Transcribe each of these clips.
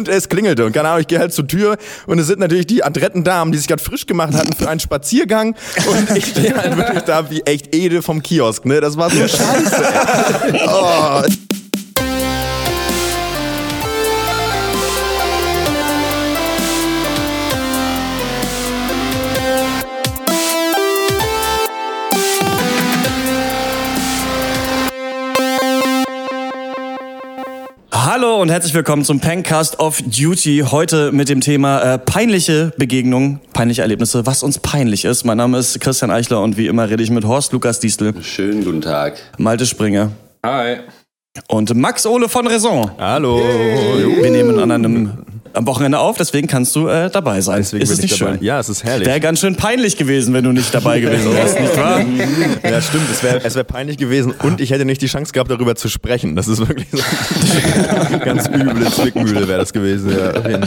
Und es klingelte. Und keine Ahnung, ich gehe halt zur Tür und es sind natürlich die adretten Damen, die sich gerade frisch gemacht hatten für einen Spaziergang. Und ich stehe halt wirklich da wie echt Ede vom Kiosk, ne? Das war so scheiße. Ey. Oh. Hallo und herzlich willkommen zum Pancast of Duty. Heute mit dem Thema äh, peinliche Begegnungen, peinliche Erlebnisse, was uns peinlich ist. Mein Name ist Christian Eichler und wie immer rede ich mit Horst Lukas Diestel, Schönen guten Tag. Malte Springer Hi. und Max Ole von Raison. Hallo. Wir nehmen an einem am Wochenende auf, deswegen kannst du äh, dabei sein. Deswegen ist bin es ich nicht dabei. schön? Ja, es ist herrlich. Wäre ganz schön peinlich gewesen, wenn du nicht dabei gewesen wärst, nicht wahr? Ja, stimmt. Es wäre es wär peinlich gewesen und ich hätte nicht die Chance gehabt, darüber zu sprechen. Das ist wirklich so ganz üble Zwickmühle wäre das gewesen. Ja.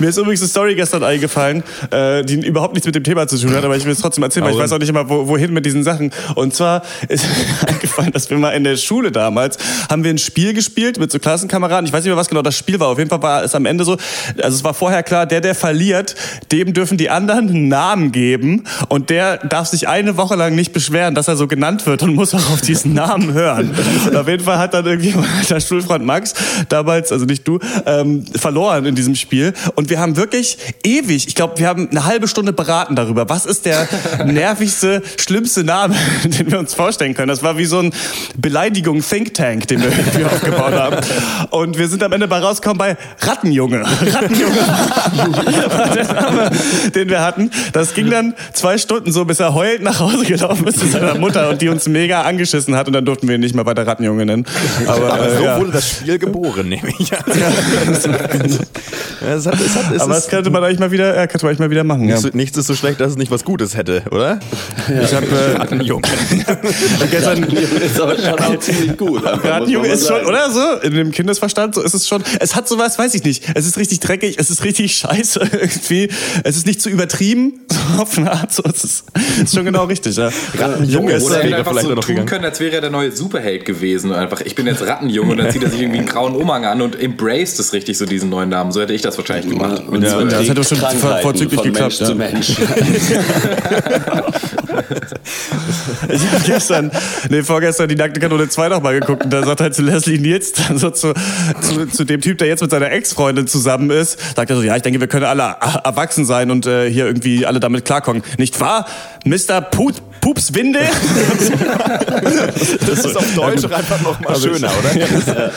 Mir ist übrigens eine Story gestern eingefallen, äh, die überhaupt nichts mit dem Thema zu tun hat, aber ich will es trotzdem erzählen, weil ich weiß auch nicht immer, wo, wohin mit diesen Sachen. Und zwar ist mir eingefallen, dass wir mal in der Schule damals, haben wir ein Spiel gespielt mit so Klassenkameraden. Ich weiß nicht mehr, was genau das Spiel war. Auf jeden Fall war es am Ende so, also es war vorher klar, der, der verliert, dem dürfen die anderen einen Namen geben und der darf sich eine Woche lang nicht beschweren, dass er so genannt wird und muss auch auf diesen Namen hören. Und auf jeden Fall hat dann irgendwie mein alter Schulfreund Max damals, also nicht du, ähm, verloren in diesem Spiel. Und wir haben wirklich ewig, ich glaube, wir haben eine halbe Stunde beraten darüber, was ist der nervigste, schlimmste Name, den wir uns vorstellen können. Das war wie so ein Beleidigung Think Tank, den wir irgendwie aufgebaut haben. Und wir sind am Ende bei rausgekommen bei Rattenjunge. Rattenjunge war der Name, den wir hatten. Das ging dann zwei Stunden so, bis er heulend nach Hause gelaufen ist zu seiner Mutter und die uns mega angeschissen hat und dann durften wir ihn nicht mehr weiter Rattenjunge nennen. Aber, Aber äh, so ja. wurde das Spiel geboren, nehme ich an. Ja, es hat, es hat, es Aber ist, das könnte man eigentlich mal wieder, ja, könnte man eigentlich mal wieder machen. Ja. nichts, nichts ist so schlecht, dass es nicht was Gutes hätte, oder? Ich habe äh, Rattenjunge. gestern Ist aber schon auch ziemlich gut. Rattenjunge ist schon, oder so? In dem Kindesverstand, so ist es schon. Es hat sowas, weiß ich nicht. Es ist richtig dreckig, es ist richtig scheiße irgendwie. Es ist nicht zu übertrieben, so auf eine Art. So, es ist, ist schon genau richtig, ja. Rattenjunge ist Oder er hätte einfach vielleicht so noch tun gegangen. können, als wäre er der neue Superheld gewesen. Und einfach, ich bin jetzt Rattenjunge und dann zieht er sich irgendwie einen grauen Umhang an und embraced es richtig, so diesen neuen Namen. So hätte ich das wahrscheinlich gemacht. Und Ja, so das hätte Krankheiten vorzüglich geklappt, Mensch ja. zu Mensch. Ich habe gestern, nee, vorgestern die nackte Kanone 2 noch mal geguckt und da sagt halt zu Leslie Niels, dann so zu, zu, zu dem Typ, der jetzt mit seiner Ex-Freundin zusammen ist, sagt er so, ja, ich denke, wir können alle erwachsen sein und äh, hier irgendwie alle damit klarkommen. Nicht wahr, Mr. Put Pupswindel? Das ist auf Deutsch doch einfach noch mal schöner, oder?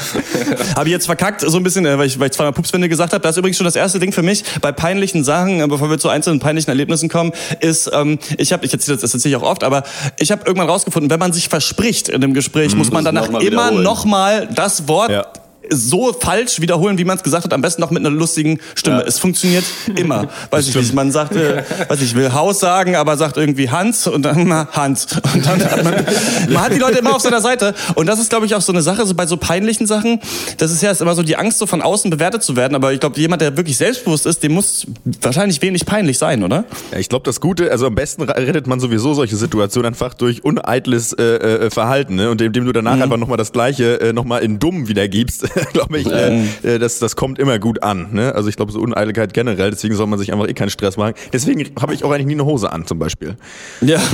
Habe ich jetzt verkackt, so ein bisschen, äh, weil ich, weil ich zweimal Pupswinde gesagt habe. Das ist übrigens schon das erste Ding für mich bei peinlichen Sachen, äh, bevor wir zu einzelnen peinlichen Erlebnissen kommen, ist, ähm, ich habe, ich erzähle das, ich auch oft, aber ich habe irgendwann rausgefunden, wenn man sich verspricht in einem Gespräch, muss man danach noch mal immer nochmal das Wort Ja. So falsch wiederholen, wie man es gesagt hat, am besten noch mit einer lustigen Stimme. Es funktioniert immer. Weiß ich nicht, man sagt, äh, weiß ich, will Haus sagen, aber sagt irgendwie Hans und dann na, Hans. Und dann hat man, man hat die Leute immer auf seiner Seite. Und das ist, glaube ich, auch so eine Sache, so bei so peinlichen Sachen, das ist ja ist immer so die Angst, so von außen bewertet zu werden. Aber ich glaube, jemand, der wirklich selbstbewusst ist, dem muss wahrscheinlich wenig peinlich sein, oder? Ja, ich glaube, das Gute, also am besten rettet man sowieso solche Situationen einfach durch uneitles äh, äh, Verhalten, ne? Und indem du danach einfach nochmal das Gleiche äh, nochmal in dumm wiedergibst, glaube ich, äh, äh, das, das kommt immer gut an, ne? Also ich glaube, so Uneitelkeit generell, deswegen soll man sich einfach eh keinen Stress machen. Deswegen habe ich auch eigentlich nie eine Hose an, zum Beispiel. Ja.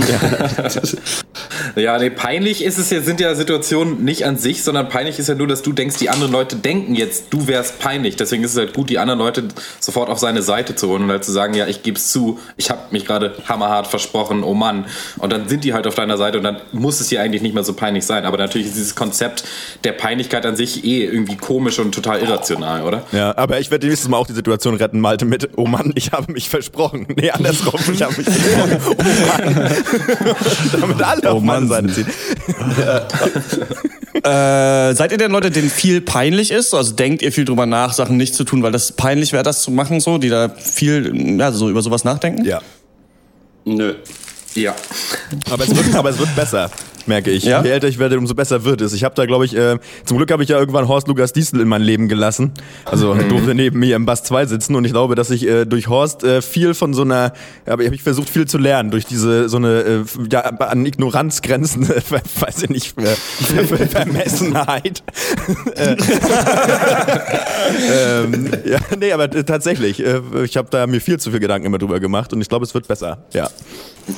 Ja, nee, peinlich ist es ja, sind ja Situationen nicht an sich, sondern peinlich ist ja nur, dass du denkst, die anderen Leute denken jetzt, du wärst peinlich. Deswegen ist es halt gut, die anderen Leute sofort auf seine Seite zu holen und halt zu sagen, ja, ich geb's zu, ich habe mich gerade hammerhart versprochen, oh Mann. Und dann sind die halt auf deiner Seite und dann muss es dir eigentlich nicht mehr so peinlich sein. Aber natürlich ist dieses Konzept der Peinlichkeit an sich eh irgendwie komisch und total irrational, oder? Ja, aber ich werde nächstes Mal auch die Situation retten, Malte, mit, oh Mann, ich habe mich versprochen. Nee, andersrum, ich habe mich versprochen. Oh Mann. Damit alle auf meine Mann. Seite ziehen. Äh, seid ihr denn Leute, denen viel peinlich ist? Also denkt ihr viel drüber nach, Sachen nicht zu tun, weil das peinlich wäre, das zu machen, so, die da viel ja, so über sowas nachdenken? Ja. Nö. Ja. Aber es wird, aber es wird besser. Merke ich. Ja? Je älter ich werde, umso besser wird es. Ich habe da, glaube ich, äh, zum Glück habe ich ja irgendwann Horst Lukas Diesel in mein Leben gelassen. Also Mhm. durfte neben mir im Bass 2 sitzen und ich glaube, dass ich äh, durch Horst äh, viel von so einer, aber ich habe versucht viel zu lernen durch diese so eine äh, ja, an Ignoranz grenzende, weiß ich nicht, äh, Ver Ver Vermessenheit. Äh, ähm, ja, nee, aber äh, tatsächlich, äh, ich habe da mir viel zu viel Gedanken immer drüber gemacht und ich glaube, es wird besser. Ja.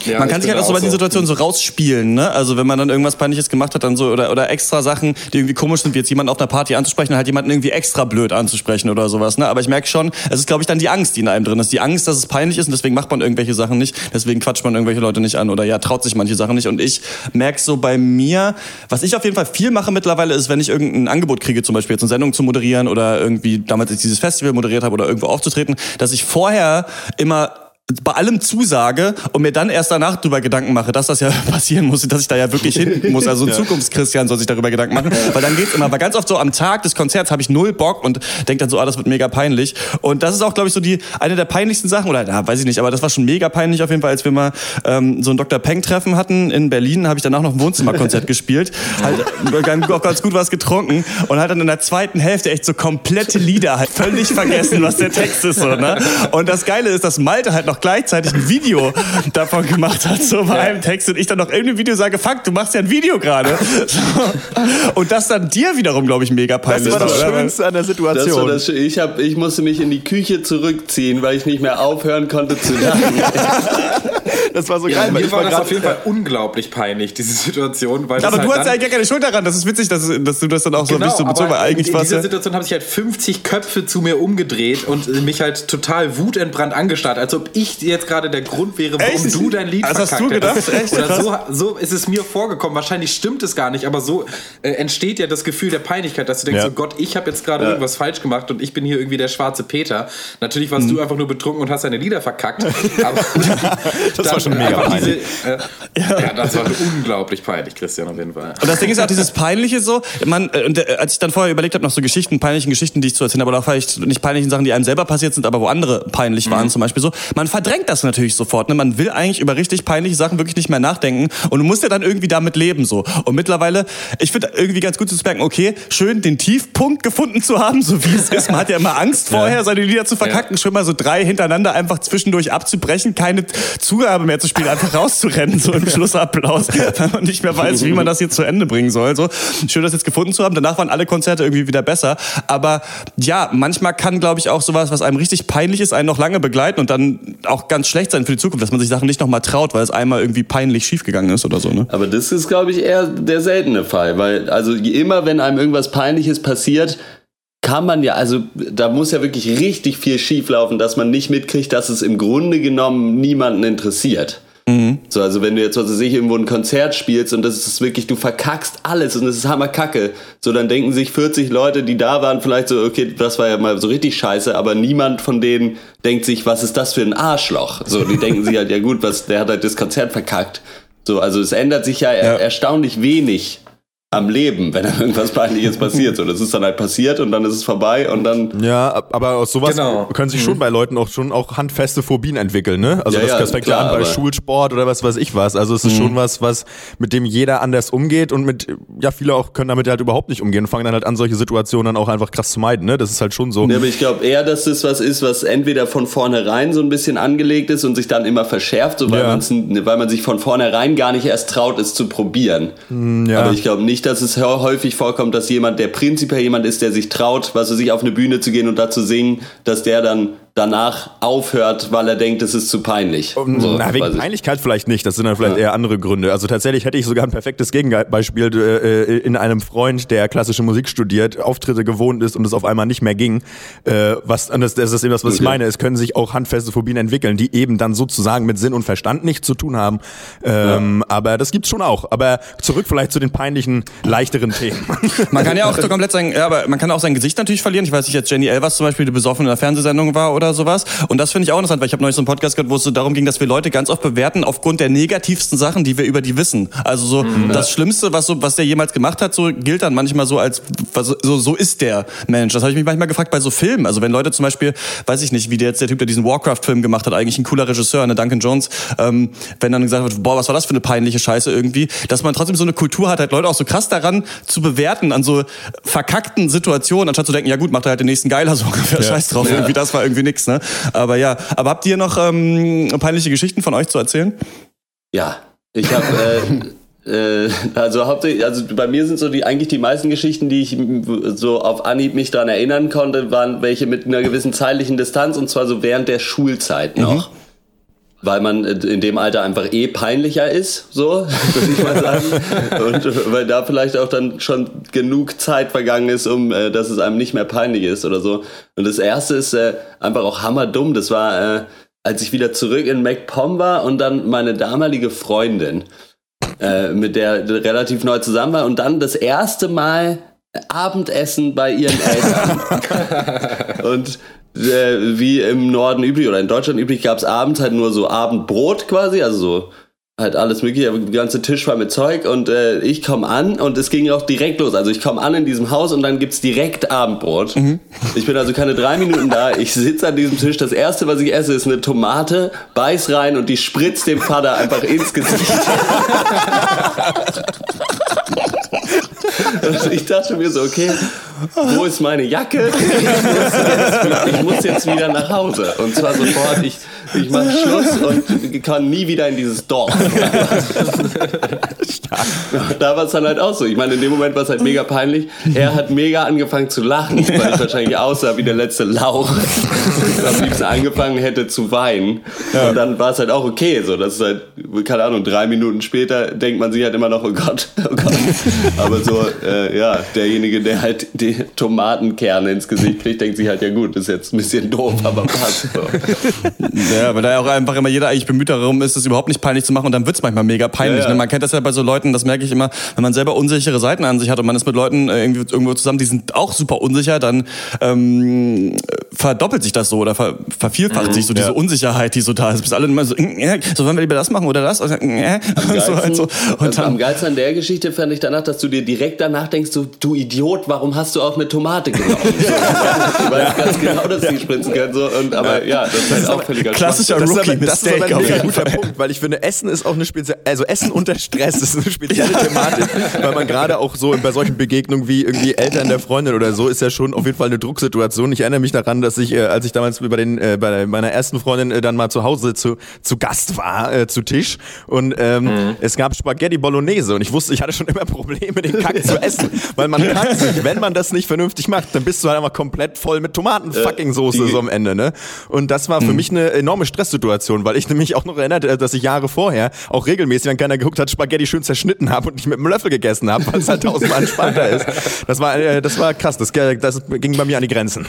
Ja, Man kann sich halt auch so bei so. Situationen so rausspielen, ne? Also wenn man dann irgendwas Peinliches gemacht hat, dann so oder, oder extra Sachen, die irgendwie komisch sind, wie jetzt jemanden auf einer Party anzusprechen, halt jemanden irgendwie extra blöd anzusprechen oder sowas, ne? Aber ich merke schon, es ist glaube ich dann die Angst, die in einem drin ist. Die Angst, dass es peinlich ist und deswegen macht man irgendwelche Sachen nicht, deswegen quatscht man irgendwelche Leute nicht an oder ja, traut sich manche Sachen nicht. Und ich merke so bei mir, was ich auf jeden Fall viel mache mittlerweile, ist, wenn ich irgendein Angebot kriege, zum Beispiel jetzt eine Sendung zu moderieren oder irgendwie damals ich dieses Festival moderiert habe oder irgendwo aufzutreten, dass ich vorher immer bei allem zusage und mir dann erst danach drüber Gedanken mache, dass das ja passieren muss, dass ich da ja wirklich hin muss. Also ein Zukunftschristian soll sich darüber Gedanken machen, weil dann geht's immer, weil ganz oft so am Tag des Konzerts habe ich null Bock und denke dann so, ah, das wird mega peinlich. Und das ist auch, glaube ich, so die eine der peinlichsten Sachen oder na, weiß ich nicht, aber das war schon mega peinlich auf jeden Fall, als wir mal ähm, so ein Dr. Peng Treffen hatten in Berlin, habe ich danach noch ein Wohnzimmerkonzert gespielt, halt auch ganz gut was getrunken und halt dann in der zweiten Hälfte echt so komplette Lieder halt völlig vergessen, was der Text ist so, ne? Und das Geile ist, dass Malte halt noch gleichzeitig ein Video davon gemacht hat, so bei einem Text und ich dann noch in dem Video sage, fuck, du machst ja ein Video gerade. So. Und das dann dir wiederum, glaube ich, mega peinlich Das war das oder? Schönste an der Das Situation. war das, Schö- ich, hab, ich musste mich in die Küche zurückziehen, weil ich nicht mehr aufhören konnte zu lachen. Das war so Ja, geil, mir ich war war das auf jeden Fall unglaublich peinlich, diese Situation. Weil das Aber halt du hast ja eigentlich gar keine Schuld daran. Das ist witzig, dass, dass du das dann auch so Genau, nicht so bezogen weil eigentlich in war's dieser ja. Situation haben sich halt 50 Köpfe zu mir umgedreht und mich halt total wutentbrannt angestarrt, als ob ich jetzt gerade der Grund wäre, warum Echt? du dein Lied Das hast du gedacht? hättest. Echt? Oder so, so ist es mir vorgekommen. Wahrscheinlich stimmt es gar nicht, aber so äh, entsteht ja das Gefühl der Peinlichkeit, dass du denkst, Ja. oh Gott, ich habe jetzt gerade irgendwas falsch gemacht und ich bin hier irgendwie der schwarze Peter. Natürlich warst Mhm. du einfach nur betrunken und hast deine Lieder verkackt. Aber Das war schon mega peinlich. Diese, äh, ja. das war unglaublich peinlich, Christian, auf jeden Fall. Und das Ding ist auch dieses Peinliche so, man, äh, und, äh, als ich dann vorher überlegt habe, noch so Geschichten, peinlichen Geschichten, die ich zu erzählen habe, oder auch vielleicht nicht peinlichen Sachen, die einem selber passiert sind, aber wo andere peinlich waren zum Beispiel so, man verdrängt das natürlich sofort. Ne? Man will eigentlich über richtig peinliche Sachen wirklich nicht mehr nachdenken und du musst ja dann irgendwie damit leben so. Und mittlerweile, ich finde irgendwie ganz gut zu merken, okay, schön den Tiefpunkt gefunden zu haben, so wie es ist. Man hat ja immer Angst vorher, seine Lieder zu verkacken, schon mal so drei hintereinander einfach zwischendurch abzubrechen, keine Zugabe mehr zu spielen, einfach rauszurennen, so im Schlussapplaus, weil man nicht mehr weiß, wie man das jetzt zu Ende bringen soll. So schön, das jetzt gefunden zu haben. Danach waren alle Konzerte irgendwie wieder besser. Aber ja, manchmal kann, glaube ich, auch sowas, was einem richtig peinlich ist, einen noch lange begleiten und dann auch ganz schlecht sein für die Zukunft, dass man sich Sachen nicht nochmal traut, weil es einmal irgendwie peinlich schiefgegangen ist oder so. Ne? Aber das ist, glaube ich, eher der seltene Fall, weil also immer, wenn einem irgendwas Peinliches passiert, kann man ja, also da muss ja wirklich richtig viel schieflaufen, dass man nicht mitkriegt, dass es im Grunde genommen niemanden interessiert. So, also wenn du jetzt, was weiß ich, irgendwo ein Konzert spielst und das ist wirklich, du verkackst alles und es ist hammerkacke, so dann denken sich 40 Leute, die da waren, vielleicht so, okay, das war ja mal so richtig scheiße, aber niemand von denen denkt sich, was ist das für ein Arschloch? So, die denken sich halt, ja gut, was, der hat halt das Konzert verkackt. So, also es ändert sich ja, er erstaunlich wenig am Leben, wenn da irgendwas Peinliches passiert. So, das ist dann halt passiert und dann ist es vorbei und dann Ja, ab- aber aus sowas Genau. können sich schon bei Leuten auch schon auch handfeste Phobien entwickeln, ne? Also Ja, das, ja, das fängt ja klar, an bei Schulsport oder was weiß ich was. Also es ist schon was, was mit dem jeder anders umgeht und mit ja viele auch können damit halt überhaupt nicht umgehen und fangen dann halt an solche Situationen dann auch einfach krass zu meiden, ne? Das ist halt schon so. Ja, aber ich glaube eher, dass das was ist, was entweder von vornherein so ein bisschen angelegt ist und sich dann immer verschärft, so weil, Ja. weil man sich von vornherein gar nicht erst traut, es zu probieren. ja. Aber ich glaube nicht, dass es hä- häufig vorkommt, dass jemand, der prinzipiell jemand ist, der sich traut, was weiß ich, auf eine Bühne zu gehen und da zu singen, dass der dann danach aufhört, weil er denkt, es ist zu peinlich. So, Na, wegen ich. Peinlichkeit vielleicht nicht, das sind dann vielleicht eher andere Gründe. Also tatsächlich hätte ich sogar ein perfektes Gegenbeispiel äh, äh, in einem Freund, der klassische Musik studiert, Auftritte gewohnt ist und es auf einmal nicht mehr ging. Äh, was, und das, das ist eben das, was ich Okay. meine. Es können sich auch handfeste Phobien entwickeln, die eben dann sozusagen mit Sinn und Verstand nichts zu tun haben. Ähm, Aber das gibt's schon auch. Aber zurück vielleicht zu den peinlichen, leichteren Themen. Man kann ja auch so komplett sein, ja, aber man kann auch sein Gesicht natürlich verlieren. Ich weiß nicht, jetzt Jenny Elvers zum Beispiel, die besoffen in einer Fernsehsendung war oder oder sowas. Und das finde ich auch interessant, weil ich habe neulich so einen Podcast gehört, wo es so darum ging, dass wir Leute ganz oft bewerten aufgrund der negativsten Sachen, die wir über die wissen. Also so mhm, das. Schlimmste, was so was der jemals gemacht hat, so gilt dann manchmal so als so so ist der Mensch. Das habe ich mich manchmal gefragt bei so Filmen. Also wenn Leute zum Beispiel, weiß ich nicht, wie der jetzt der Typ, der diesen Warcraft-Film gemacht hat, eigentlich ein cooler Regisseur, eine Duncan Jones, ähm, wenn dann gesagt wird, boah, was war das für eine peinliche Scheiße irgendwie, dass man trotzdem so eine Kultur hat, halt Leute auch so krass daran zu bewerten an so verkackten Situationen, anstatt zu denken, ja gut, macht er halt den nächsten Geiler so ungefähr, ja. scheiß drauf, ja. irgendwie das war irgendwie nix, ne? Aber ja, aber habt ihr noch ähm, peinliche Geschichten von euch zu erzählen? Ja, ich habe äh, äh, also hauptsächlich, also bei mir sind so die eigentlich die meisten Geschichten, die ich so auf Anhieb mich daran erinnern konnte, waren welche mit einer gewissen zeitlichen Distanz und zwar so während der Schulzeit noch. Mhm weil man in dem Alter einfach eh peinlicher ist, so, würde ich mal sagen. Und weil da vielleicht auch dann schon genug Zeit vergangen ist, um äh, dass es einem nicht mehr peinlich ist oder so. Und das erste ist äh, einfach auch hammerdumm. Das war, äh, als ich wieder zurück in MacPom war und dann meine damalige Freundin, äh, mit der relativ neu zusammen war und dann das erste Mal Abendessen bei ihren Eltern. und äh, wie im Norden üblich oder in Deutschland üblich, gab es abends halt nur so Abendbrot quasi, also so halt alles mögliche, der ganze Tisch war mit Zeug und äh, ich komme an und es ging auch direkt los. Also ich komme an in diesem Haus und dann gibt's direkt Abendbrot. Mhm. Ich bin also keine drei Minuten da, ich sitze an diesem Tisch, das erste, was ich esse, ist eine Tomate, beiß rein und die spritzt dem Vater einfach ins Gesicht. Also ich dachte mir so, okay, wo ist meine Jacke? Ich muss jetzt, wieder nach Hause. Und zwar sofort, ich, ich mache Schluss und kann nie wieder in dieses Dorf. da war es dann halt auch so. Ich meine, in dem Moment war es halt mega peinlich. Er hat mega angefangen zu lachen, weil ich wahrscheinlich aussah wie der letzte Lauch. am liebsten angefangen hätte zu weinen. Ja. Und dann war es halt auch okay. So, das ist halt, keine Ahnung, drei Minuten später denkt man sich halt immer noch, oh Gott, oh Gott. Aber so, äh, ja, derjenige, der halt die Tomatenkerne ins Gesicht kriegt, denkt sich halt, ja gut, ist jetzt ein bisschen doof, aber passt. So. Ja, weil da ja auch einfach immer jeder eigentlich bemüht darum ist, es überhaupt nicht peinlich zu machen und dann wird's manchmal mega peinlich. Ja, ja. Ne? Man kennt das ja bei so Leuten, das merke ich immer, wenn man selber unsichere Seiten an sich hat und man ist mit Leuten äh, irgendwie irgendwo zusammen, die sind auch super unsicher, dann ähm, verdoppelt sich das so oder ver vervielfacht mhm, sich so diese Unsicherheit, die so da ist. Bis alle immer so, äh, so wollen wir lieber das machen oder das? Und, äh, so, halt so. und dann, am geilsten an der Geschichte fand ich danach, dass du dir direkt danach denkst, so, du Idiot, warum hast du auch eine Tomate genommen? du weißt ganz genau, dass die spritzen können. So, und, aber ja, das ist halt auch völliger Klassischer Rookie-Mistake. Das ist aber ein mega guter Punkt, weil ich finde, Essen ist auch eine spezielle, also Essen unter Stress ist eine spezielle Thematik, weil man gerade auch so bei solchen Begegnungen wie irgendwie Eltern der Freundin oder so ist ja schon auf jeden Fall eine Drucksituation. Ich erinnere mich daran, dass ich, äh, als ich damals bei, den, äh, bei meiner ersten Freundin äh, dann mal zu Hause zu, zu Gast war, äh, zu Tisch und ähm, mhm. es gab Spaghetti Bolognese und ich wusste, ich hatte schon immer Probleme, den Kack zu essen, weil man kann sich, wenn man das nicht vernünftig macht, dann bist du halt einfach komplett voll mit Tomaten-Fucking-Soße äh, so am Ende, ne? Und das war für mhm. mich eine enorme Stresssituation, weil ich nämlich auch noch erinnert, äh, dass ich Jahre vorher auch regelmäßig, wenn keiner geguckt hat, Spaghetti schön zerschnitten habe und nicht mit einem Löffel gegessen habe, weil es halt tausendmal entspannter ist. Das war, äh, das war krass, das, das ging bei mir an die Grenzen.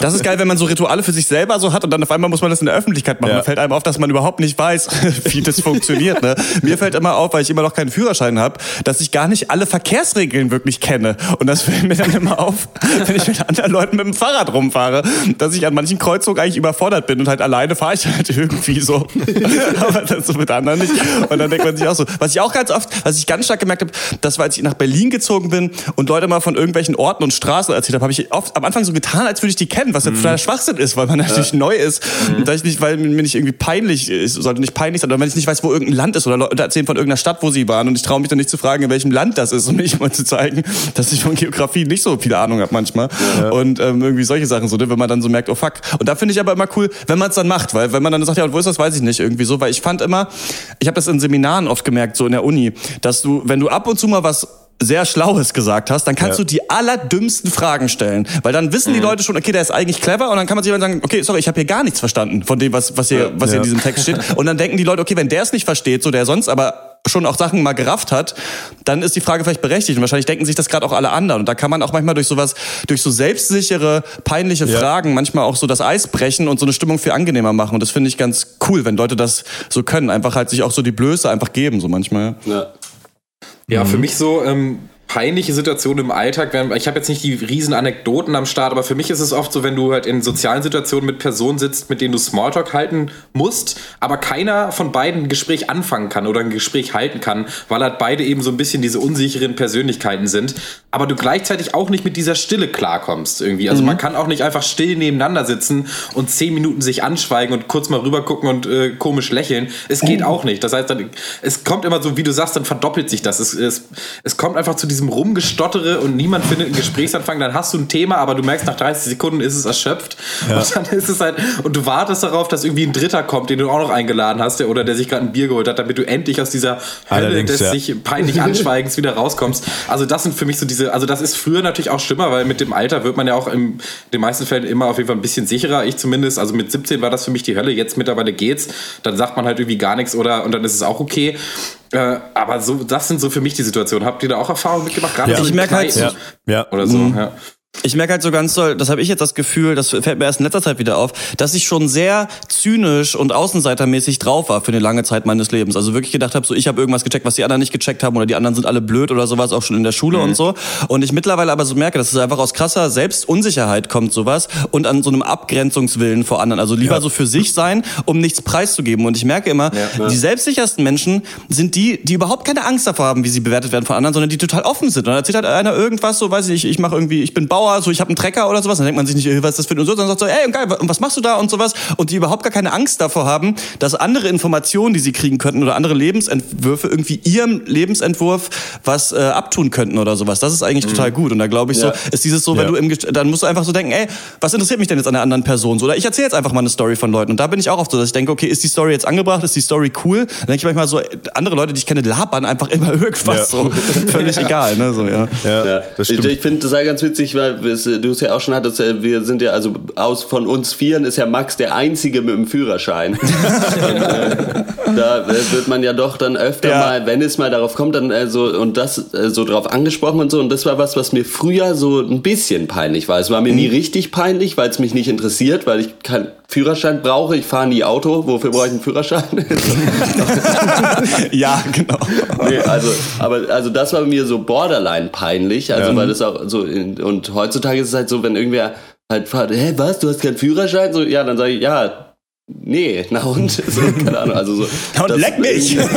Das ist geil, wenn man so Rituale für sich selber so hat und dann auf einmal muss man das in der Öffentlichkeit machen. Ja. Da fällt einem auf, dass man überhaupt nicht weiß, wie das funktioniert. Ne? Mir fällt immer auf, weil ich immer noch keinen Führerschein habe, dass ich gar nicht alle Verkehrsregeln wirklich kenne. Und das fällt mir dann immer auf, wenn ich mit anderen Leuten mit dem Fahrrad rumfahre, dass ich an manchen Kreuzungen eigentlich überfordert bin und halt alleine fahre ich halt irgendwie so. Aber das so mit anderen nicht. Und dann denkt man sich auch so. Was ich auch ganz oft, was ich ganz stark gemerkt habe, das war, als ich nach Berlin gezogen bin und Leute mal von irgendwelchen Orten und Straßen erzählt habe, habe ich oft am Anfang so getan, als würde ich die kennen, was mhm. Totaler Schwachsinn ist, weil man natürlich ja. neu ist. Mhm. Da ich nicht, weil mir nicht irgendwie peinlich ist, sollte nicht peinlich sein, oder wenn ich nicht weiß, wo irgendein Land ist oder Leute erzählen von irgendeiner Stadt, wo sie waren und ich traue mich dann nicht zu fragen, in welchem Land das ist, um mich mal zu zeigen, dass ich von Geografie nicht so viele Ahnung habe manchmal. Ja. Und ähm, irgendwie solche Sachen so, ne, wenn man dann so merkt, oh fuck. Und da finde ich aber immer cool, wenn man es dann macht, weil wenn man dann sagt, ja, und wo ist das, weiß ich nicht irgendwie so, weil ich fand immer, ich habe das in Seminaren oft gemerkt, so in der Uni, dass du, wenn du ab und zu mal was sehr Schlaues gesagt hast, dann kannst ja. du die allerdümmsten Fragen stellen. Weil dann wissen die mhm. Leute schon, okay, der ist eigentlich clever und dann kann man sich dann sagen, okay, sorry, ich habe hier gar nichts verstanden von dem, was, was, hier, was hier in diesem Text steht. Und dann denken die Leute, okay, wenn der es nicht versteht, so der sonst aber schon auch Sachen mal gerafft hat, dann ist die Frage vielleicht berechtigt. Und wahrscheinlich denken sich das gerade auch alle anderen. Und da kann man auch manchmal durch sowas, durch so selbstsichere, peinliche ja. Fragen manchmal auch so das Eis brechen und so eine Stimmung viel angenehmer machen. Und das finde ich ganz cool, wenn Leute das so können. Einfach halt sich auch so die Blöße einfach geben, so manchmal. Ja, ja mhm. für mich so, ähm, peinliche Situationen im Alltag, ich habe jetzt nicht die riesen Anekdoten am Start, aber für mich ist es oft so, wenn du halt in sozialen Situationen mit Personen sitzt, mit denen du Smalltalk halten musst, aber keiner von beiden ein Gespräch anfangen kann oder ein Gespräch halten kann, weil halt beide eben so ein bisschen diese unsicheren Persönlichkeiten sind, aber du gleichzeitig auch nicht mit dieser Stille klarkommst irgendwie. Also mhm. man kann auch nicht einfach still nebeneinander sitzen und zehn Minuten sich anschweigen und kurz mal rüber gucken und äh, komisch lächeln. Es geht mhm. auch nicht. Das heißt, dann, es kommt immer so, wie du sagst, dann verdoppelt sich das. Es, es, es kommt einfach zu diesem Rumgestottere und niemand findet einen Gesprächsanfang. Dann hast du ein Thema, aber du merkst, nach 30 Sekunden ist es erschöpft. Ja. Und dann ist es halt, und du wartest darauf, dass irgendwie ein Dritter kommt, den du auch noch eingeladen hast, der, oder der sich gerade ein Bier geholt hat, damit du endlich aus dieser Hölle des ja. sich peinlich Anschweigens wieder rauskommst. Also das sind für mich so diese, also das ist früher natürlich auch schlimmer, weil mit dem Alter wird man ja auch in den meisten Fällen immer auf jeden Fall ein bisschen sicherer. Ich zumindest, also mit 17 war das für mich die Hölle. Jetzt mittlerweile geht's. Dann sagt man halt irgendwie gar nichts oder, und dann ist es auch okay. Äh, aber so, das sind so für mich die Situationen. Habt ihr da auch Erfahrungen mitgemacht? Gerade ja. ich merke halt, ja. ja. oder so. Mhm. Ja. Ich merke halt so ganz doll, das habe ich jetzt das Gefühl, das fällt mir erst in letzter Zeit wieder auf, dass ich schon sehr zynisch und außenseitermäßig drauf war für eine lange Zeit meines Lebens. Also wirklich gedacht habe, so ich habe irgendwas gecheckt, was die anderen nicht gecheckt haben oder die anderen sind alle blöd oder sowas, auch schon in der Schule mhm. und so. Und ich mittlerweile aber so merke, dass es einfach aus krasser Selbstunsicherheit kommt sowas und an so einem Abgrenzungswillen vor anderen. Also lieber ja. so für sich sein, um nichts preiszugeben. Und ich merke immer, ja, die selbstsichersten Menschen sind die, die überhaupt keine Angst davor haben, wie sie bewertet werden von anderen, sondern die total offen sind. Und dann erzählt halt einer irgendwas, so weiß ich, ich mache irgendwie, ich bin Bauer Bauer, so ich habe einen Trecker oder sowas, dann denkt man sich nicht, was ist das für ein und so, dann sagt so, ey, geil, was machst du da und sowas und die überhaupt gar keine Angst davor haben, dass andere Informationen, die sie kriegen könnten oder andere Lebensentwürfe irgendwie ihrem Lebensentwurf was äh, abtun könnten oder sowas. Das ist eigentlich mhm. total gut und da glaube ich ja. so, ist dieses so, wenn ja. du im dann musst du einfach so denken, ey, was interessiert mich denn jetzt an der anderen Person so oder ich erzähle jetzt einfach mal eine Story von Leuten und da bin ich auch oft so, dass ich denke, okay, ist die Story jetzt angebracht, ist die Story cool? Dann denke ich manchmal so, andere Leute, die ich kenne, labern einfach immer irgendwas ja. so, völlig egal, ne, so ja. ja. Das stimmt. Ich, ich finde das ja ganz witzig, weil du es ja auch schon hattest, äh, wir sind ja, also aus von uns Vieren ist ja Max der Einzige mit dem Führerschein. und, äh, da wird man ja doch dann öfter ja. mal, wenn es mal darauf kommt, dann äh, so und das äh, so drauf angesprochen und so. Und das war was, was mir früher so ein bisschen peinlich war. Es war mir mhm. nie richtig peinlich, weil es mich nicht interessiert, weil ich keinen Führerschein brauche. Ich fahre nie Auto. Wofür brauche ich einen Führerschein? ja, genau. Nee, also, aber also das war mir so borderline peinlich. Also ja. weil das auch so und heutzutage ist es halt so, wenn irgendwer halt fragt, hä, was, du hast keinen Führerschein? So, ja, dann sage ich, ja, Nee, na und? So, keine Ahnung, also so. Na und das, leck mich! Ja,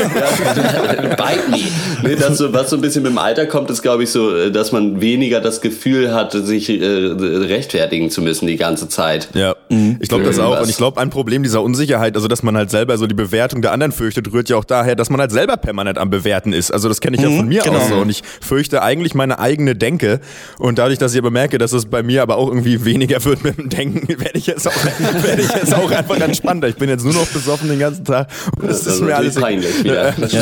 bite me! Nee, das so, was so ein bisschen mit dem Alter kommt, ist, glaube ich, so, dass man weniger das Gefühl hat, sich äh, rechtfertigen zu müssen die ganze Zeit. Ja, mhm. ich glaube das auch. Und ich glaube, ein Problem dieser Unsicherheit, also dass man halt selber so die Bewertung der anderen fürchtet, rührt ja auch daher, dass man halt selber permanent am Bewerten ist. Also das kenne ich mhm, ja von mir genau. auch so. Und ich fürchte eigentlich meine eigene Denke. Und dadurch, dass ich aber merke, dass es bei mir aber auch irgendwie weniger wird mit dem Denken, werde ich jetzt auch, werde ich jetzt auch einfach ganz spannender. Ich bin jetzt nur noch besoffen den ganzen Tag. Und das, das ist mir alles peinlich. Das, ja.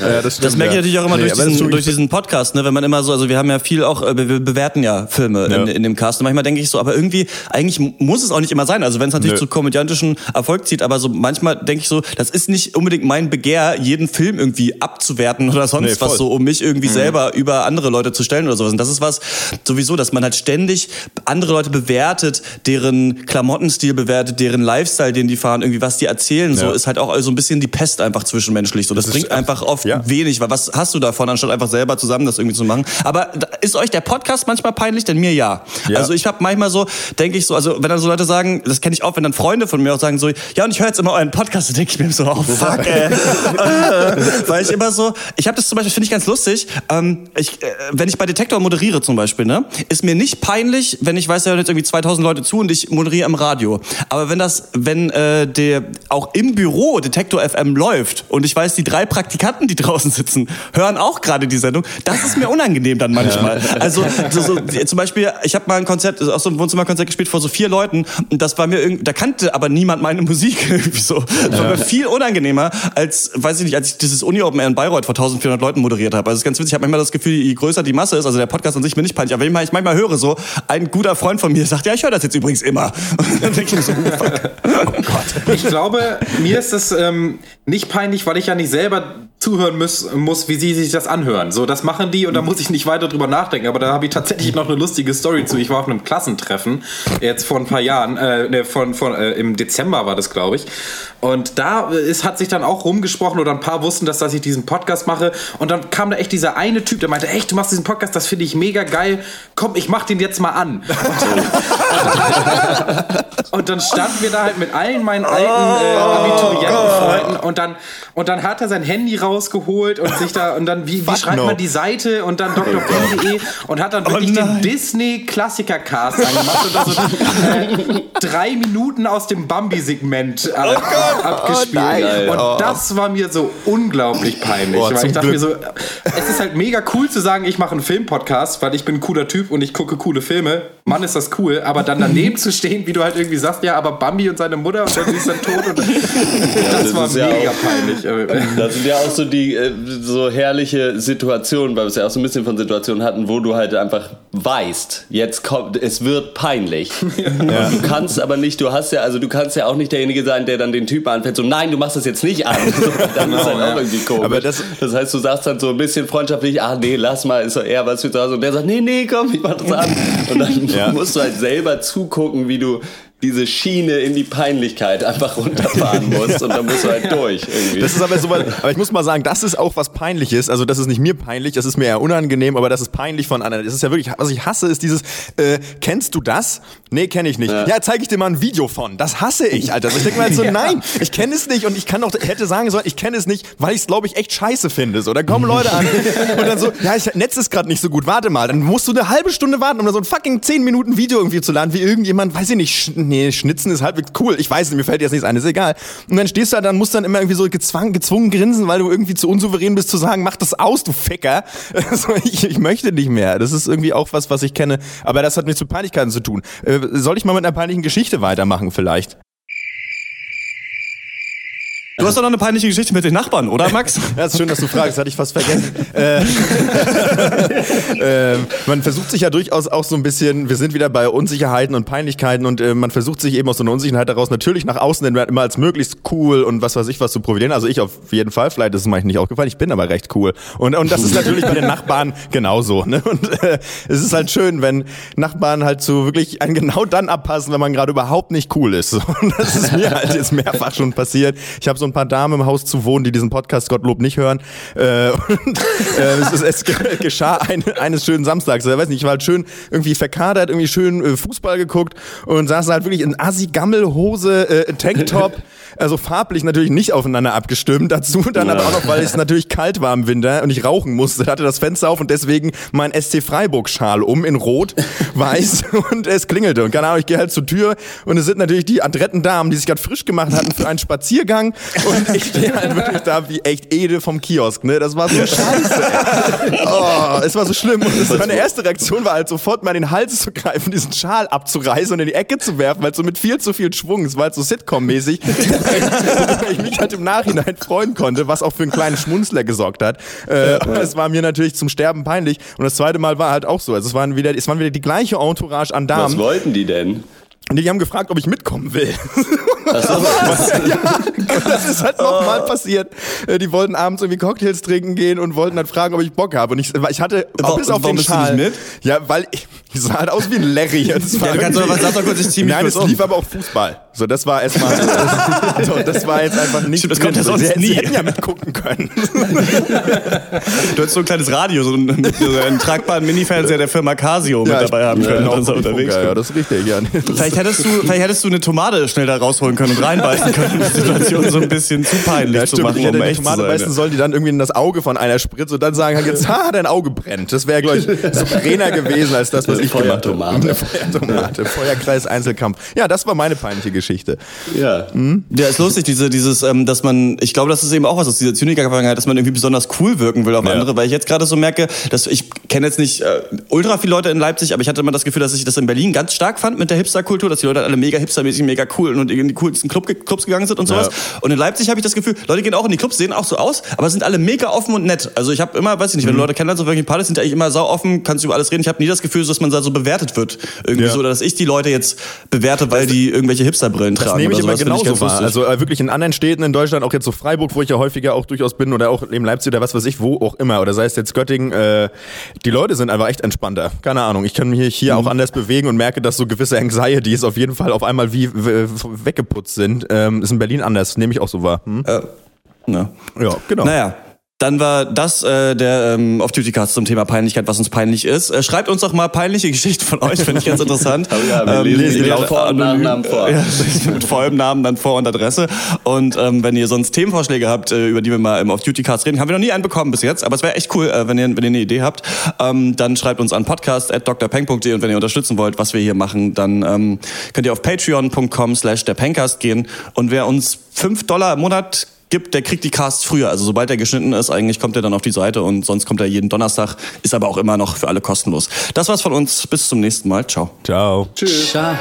Ja, das, das merke ich natürlich auch immer nee, durch, diesen, durch diesen Podcast, ne? wenn man immer so, also wir haben ja viel auch, äh, wir bewerten ja Filme ja. In, in dem Cast. Und manchmal denke ich so, aber irgendwie, eigentlich muss es auch nicht immer sein. Also wenn es natürlich Nö. zu komödiantischen Erfolg zieht, aber so manchmal denke ich so, das ist nicht unbedingt mein Begehr, jeden Film irgendwie abzuwerten oder sonst nee, was so, um mich irgendwie mhm. selber über andere Leute zu stellen oder sowas. Und das ist was sowieso, dass man halt ständig andere Leute bewertet, deren Klamottenstil bewertet, deren Lifestyle, den die fahren, irgendwie was die erzählen, so ist halt auch so ein bisschen die Pest einfach zwischenmenschlich. So, das, das bringt einfach oft ja. wenig, weil was hast du davon, anstatt einfach selber zusammen das irgendwie zu machen? Aber ist euch der Podcast manchmal peinlich? Denn mir ja. ja. Also ich habe manchmal so, denke ich so, also wenn dann so Leute sagen, das kenne ich auch, wenn dann Freunde von mir auch sagen so, ja und ich höre jetzt immer euren Podcast, dann denke ich mir so, oh fuck, ey. weil ich immer so, ich habe das zum Beispiel, finde ich ganz lustig, ähm, ich, äh, wenn ich bei Detektor moderiere zum Beispiel, ne, ist mir nicht peinlich, wenn ich weiß, da hören jetzt irgendwie 2000 Leute zu und ich moderiere im Radio. Aber wenn das, wenn äh, der auch im Büro Detektor FM läuft und ich weiß, die drei Praktikanten, die draußen sitzen, hören auch gerade die Sendung, das ist mir unangenehm dann manchmal. Ja. Also so, so, zum Beispiel, ich habe mal ein Konzert, auch so ein Wohnzimmerkonzert gespielt vor so vier Leuten und das war mir irgendwie, da kannte aber niemand meine Musik irgendwie so. Das war mir viel unangenehmer als, weiß ich nicht, als ich dieses Uni Open Air in Bayreuth vor 1400 Leuten moderiert habe. Also es ist ganz witzig, ich habe manchmal das Gefühl, je größer die Masse ist, also der Podcast an sich mir nicht peinlich, aber wenn ich manchmal höre so, ein guter Freund von mir sagt, ja, ich höre das jetzt übrigens immer. Und dann denke ich mir so, oh, fuck. oh Gott. Ich glaube, mir ist das ähm, nicht peinlich, weil ich ja nicht selber zuhören muss, muss, wie sie sich das anhören. So, das machen die und da muss ich nicht weiter drüber nachdenken. Aber da habe ich tatsächlich noch eine lustige Story zu. Ich war auf einem Klassentreffen jetzt vor ein paar Jahren, äh, ne, von, von, äh, im Dezember war das, glaube ich. Und da ist, hat sich dann auch rumgesprochen oder ein paar wussten, dass, dass ich diesen Podcast mache. Und dann kam da echt dieser eine Typ, der meinte, echt, du machst diesen Podcast, das finde ich mega geil. Komm, ich mach den jetzt mal an. Und, und dann standen wir da halt mit allen meinen alten äh, Abiturientenfreunden und dann, und dann hat er sein Handy rausgeholt und sich da, und dann, wie, wie schreibt no. man die Seite und dann drpeng.de und hat dann wirklich den Disney-Klassiker-Cast angemacht und da so äh, drei Minuten aus dem Bambi-Segment äh, abgespielt. nein. und Oh. das war mir so unglaublich peinlich. Oh, weil ich dachte mir Glück. so, es ist halt mega cool zu sagen, ich mache einen Film-Podcast, weil ich bin ein cooler Typ und ich gucke coole Filme. Mann, ist das cool. Aber dann daneben zu stehen, wie du halt irgendwie sagst, ja, aber Bambi und seine Mutter und dann ist dann tot. Und das, das war ja mega peinlich. Das sind ja auch so die äh, so herrliche Situationen, weil wir es ja auch so ein bisschen von Situationen hatten, wo du halt einfach weißt, jetzt kommt, es wird peinlich. Und du kannst aber nicht, du hast ja, also du kannst ja auch nicht derjenige sein, der dann den Typ anfängt, so nein, du machst das jetzt nicht an. So, dann ist halt ja. auch irgendwie komisch. Aber das- das heißt, du sagst dann so ein bisschen freundschaftlich, ah nee, lass mal, ist doch eher was für zu Hause. Und der sagt, nee, nee, komm, ich mach das an. Und dann Ja. musst du halt selber zugucken, wie du diese Schiene in die Peinlichkeit einfach runterfahren musst und dann musst du halt durch irgendwie. Das ist aber so, was- aber ich muss mal sagen, das ist auch was Peinliches. Also das ist nicht mir peinlich, das ist mir eher unangenehm, aber das ist peinlich von anderen. Das ist ja wirklich, was ich hasse, ist dieses, äh, kennst du das? Nee, kenne ich nicht. Ja, zeige ich dir mal ein Video von. Das hasse ich, Alter. Also ich denke mir halt so, nein, ich kenne es nicht und ich kann doch, hätte sagen sollen, ich kenne es nicht, weil ich es, glaube ich, echt scheiße finde. So, dann kommen Leute an und dann so, ja, ich, Netz ist gerade nicht so gut, warte mal. Dann musst du eine halbe Stunde warten, um da so ein fucking 10 Minuten Video irgendwie zu laden, wie irgendjemand, weiß ich nicht, nee, schnitzen ist halbwegs cool. Ich weiß nicht, mir fällt jetzt nichts ein, ist egal. Und dann stehst du da, dann musst du dann immer irgendwie so gezwungen, gezwungen grinsen, weil du irgendwie zu unsouverän bist zu sagen, mach das aus, du Ficker. So, ich, ich möchte nicht mehr. Das ist irgendwie auch was, was ich kenne. Aber das hat nichts mit Peinlichkeiten zu tun. Äh, soll ich mal mit einer peinlichen Geschichte weitermachen vielleicht? Du hast doch noch eine peinliche Geschichte mit den Nachbarn, oder Max? Ja, ist schön, dass du fragst, hatte ich fast vergessen. äh, äh, man versucht sich ja durchaus auch so ein bisschen, wir sind wieder bei Unsicherheiten und Peinlichkeiten und äh, man versucht sich eben aus so einer Unsicherheit daraus natürlich nach außen immer als möglichst cool und was weiß ich was zu profilieren. Also ich auf jeden Fall, vielleicht ist es manchmal nicht aufgefallen, ich bin aber recht cool. Und, und das ist natürlich bei den Nachbarn genauso. Ne? Und äh, es ist halt schön, wenn Nachbarn halt so wirklich einen genau dann abpassen, wenn man gerade überhaupt nicht cool ist. Und das ist mir halt jetzt mehrfach schon passiert. Ich habe so ein paar Damen im Haus zu wohnen, die diesen Podcast Gottlob nicht hören. Äh, und äh, es, ist, es geschah ein, eines schönen Samstags. Ich weiß nicht, ich war halt schön irgendwie verkadert, irgendwie schön äh, Fußball geguckt und saß halt wirklich in Assi-Gammelhose, äh, Tanktop. Also farblich natürlich nicht aufeinander abgestimmt. Dazu dann aber auch noch, weil es natürlich kalt war im Winter und ich rauchen musste, hatte das Fenster auf und deswegen mein SC Freiburg-Schal um in Rot, weiß und es klingelte. Und keine Ahnung, ich gehe halt zur Tür und es sind natürlich die adretten Damen, die sich gerade frisch gemacht hatten für einen Spaziergang und ich stehe halt wirklich da wie echt Ede vom Kiosk. Ne? Das war so scheiße. ey. Oh, es war so schlimm. Und meine erste Reaktion war halt sofort mal in den Hals zu greifen, diesen Schal abzureißen und in die Ecke zu werfen, weil so mit viel zu viel Schwung, es war halt so Sitcom-mäßig, weil ich mich halt im Nachhinein freuen konnte, was auch für einen kleinen Schmunzler gesorgt hat. Äh, aber es war mir natürlich zum Sterben peinlich. Und das zweite Mal war halt auch so. Also es waren wieder, es waren wieder die gleiche Entourage an Was Damen. wollten die denn? Und die haben gefragt, ob ich mitkommen will. Ach so, ja, und das ist halt nochmal passiert. Äh, Die wollten abends irgendwie Cocktails trinken gehen und wollten halt fragen, ob ich Bock habe. Und ich, ich hatte Wa- bis auf den Schal. mit? Ja, weil ich, ich sah halt aus wie ein Larry. Das war Ja, du kannst doch, was, sag doch kurz, ich zieh mich Nein, es um. lief aber auch Fußball. So, das war erstmal, so, das war jetzt einfach nicht. Stimmt, das ja drin. sonst sie, nie. Sie hätten ja mitgucken können. Du hättest so ein kleines Radio, so einen, so einen tragbaren Mini-Fernseher der Firma Casio mit dabei haben können. Ja, ja, das ist richtig, ja. Vielleicht hättest, du, vielleicht hättest du eine Tomate schnell da rausholen können und reinbeißen können, um die Situation so ein bisschen zu peinlich Ja, zu machen, um die Tomate beißen sollen, die dann irgendwie in das Auge von einer spritzt und dann sagen halt jetzt, ha, dein Auge brennt. Das wäre, glaube ich, souveräner gewesen als das, was ich gemacht habe. Feuertomate. Feuerkreis Einzelkampf. Ja, das war meine peinliche Geschichte. ja. Ja, ist lustig, diese, dieses, ähm, dass man, ich glaube, das ist eben auch was aus dieser Zyniker-Vergangenheit, dass man irgendwie besonders cool wirken will auf Ja. andere, weil ich jetzt gerade so merke, dass ich kenne jetzt nicht äh, ultra viele Leute in Leipzig, aber ich hatte immer das Gefühl, dass ich das in Berlin ganz stark fand mit der Hipster-Kultur, dass die Leute alle mega hipstermäßig, mega cool und in die coolsten Club, Clubs gegangen sind und sowas. Ja. Und in Leipzig habe ich das Gefühl, Leute gehen auch in die Clubs, sehen auch so aus, aber sind alle mega offen und nett. Also ich habe immer, weiß ich nicht, wenn Mhm. Leute kennenlernst auf irgendwelchen Partys, sind die eigentlich immer sau offen, kannst über alles reden. Ich habe nie das Gefühl, dass man da so bewertet wird. Irgendwie Ja. so, oder dass ich die Leute jetzt bewerte, weil die irgendwelche Hipster Lesebrillen das tragen. nehme ich immer ich genauso ganz wahr. Also äh, wirklich in anderen Städten in Deutschland, auch jetzt so Freiburg, wo ich ja häufiger auch durchaus bin oder auch eben Leipzig oder was weiß ich, wo auch immer. Oder sei es jetzt Göttingen, äh, die Leute sind einfach echt entspannter. Keine Ahnung. Ich kann mich hier Mhm. auch anders bewegen und merke, dass so gewisse Anxieties auf jeden Fall auf einmal wie w- weggeputzt sind. Ähm, ist in Berlin anders, nehme ich auch so wahr. Hm? Ja. Ja, genau. Naja. Dann war das äh, der ähm, Off-Duty-Cast zum Thema Peinlichkeit, was uns peinlich ist. Äh, schreibt uns doch mal peinliche Geschichten von euch, finde ich ganz interessant. Oh ja, wir lesen lesen wir mit Vor- und. Nachnamen vor. Ja, mit vollem Namen, dann Vor- und Adresse. Und ähm, wenn ihr sonst Themenvorschläge habt, äh, über die wir mal im Off-Duty-Cast reden, haben wir noch nie einen bekommen bis jetzt, aber es wäre echt cool, äh, wenn, ihr, wenn ihr eine Idee habt, ähm, dann schreibt uns an podcast.drpeng.de und wenn ihr unterstützen wollt, was wir hier machen, dann ähm, könnt ihr auf patreon.com slash der Pencast gehen und wer uns 5 Dollar im Monat gibt, der kriegt die Casts früher. Also sobald er geschnitten ist, eigentlich kommt er dann auf die Seite und sonst kommt er jeden Donnerstag, ist aber auch immer noch für alle kostenlos. Das war's von uns. Bis zum nächsten Mal. Ciao. Ciao. Ciao.